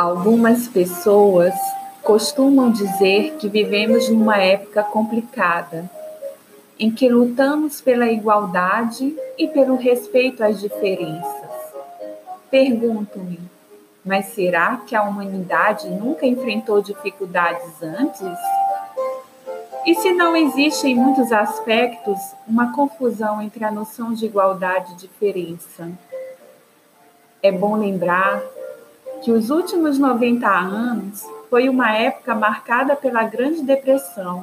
Algumas pessoas costumam dizer que vivemos numa época complicada, em que lutamos pela igualdade e pelo respeito às diferenças. Pergunto-me, mas será que a humanidade nunca enfrentou dificuldades antes? E se não existe em muitos aspectos uma confusão entre a noção de igualdade e diferença? É bom lembrar que os últimos 90 anos foi uma época marcada pela Grande Depressão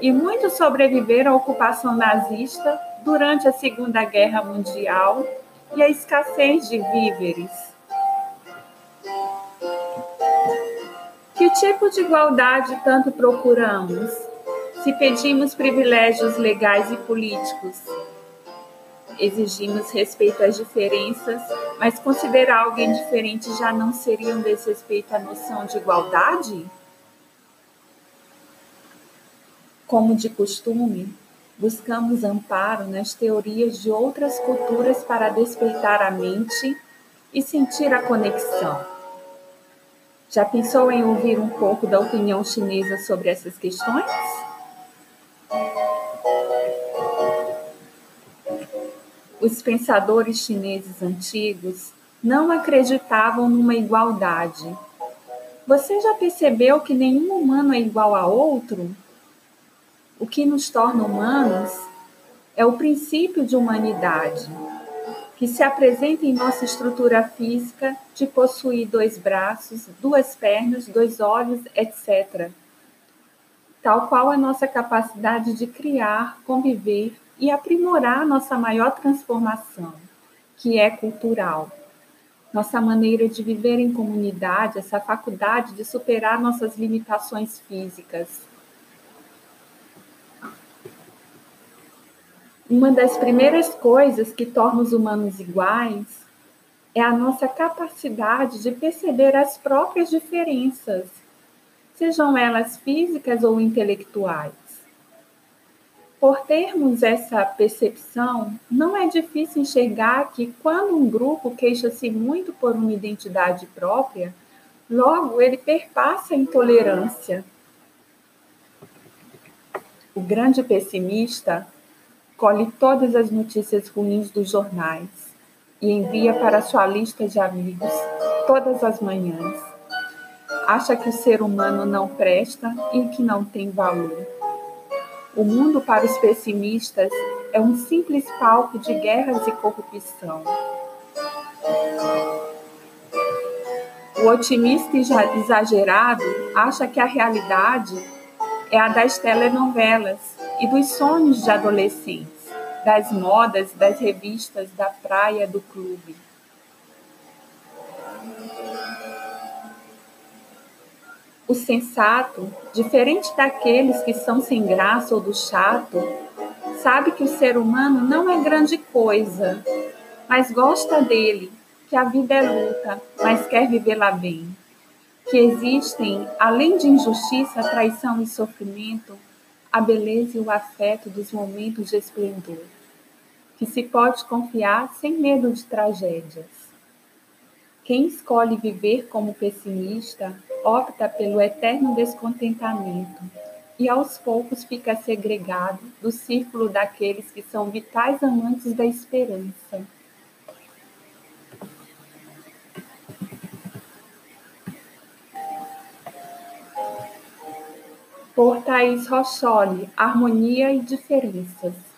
e muitos sobreviveram à ocupação nazista durante a Segunda Guerra Mundial e a escassez de víveres. Que tipo de igualdade tanto procuramos? Se pedimos privilégios legais e políticos, exigimos respeito às diferenças, mas considerar alguém diferente já não seria um desrespeito à noção de igualdade? Como de costume, buscamos amparo nas teorias de outras culturas para despertar a mente e sentir a conexão. Já pensou em ouvir um pouco da opinião chinesa sobre essas questões? Os pensadores chineses antigos não acreditavam numa igualdade. Você já percebeu que nenhum humano é igual a outro? O que nos torna humanos é o princípio de humanidade, que se apresenta em nossa estrutura física de possuir dois braços, duas pernas, dois olhos, etc. Tal qual a nossa capacidade de criar, conviver e aprimorar nossa maior transformação, que é cultural. Nossa maneira de viver em comunidade, essa faculdade de superar nossas limitações físicas. Uma das primeiras coisas que torna os humanos iguais é a nossa capacidade de perceber as próprias diferenças, sejam elas físicas ou intelectuais. Por termos essa percepção, não é difícil enxergar que quando um grupo queixa-se muito por uma identidade própria, logo ele perpassa a intolerância. O grande pessimista colhe todas as notícias ruins dos jornais e envia para sua lista de amigos todas as manhãs. Acha que o ser humano não presta e que não tem valor. O mundo para os pessimistas é um simples palco de guerras e corrupção. O otimista exagerado acha que a realidade é a das telenovelas e dos sonhos de adolescentes, das modas, das revistas, da praia, do clube. O sensato, diferente daqueles que são sem graça ou do chato, sabe que o ser humano não é grande coisa, mas gosta dele, que a vida é luta, mas quer vivê-la bem. Que existem, além de injustiça, traição e sofrimento, a beleza e o afeto dos momentos de esplendor. Que se pode confiar sem medo de tragédias quem escolhe viver como pessimista opta pelo eterno descontentamento e aos poucos fica segregado do círculo daqueles que são vitais amantes da esperança. Por Thaís Rocholi, Harmonia e Diferenças.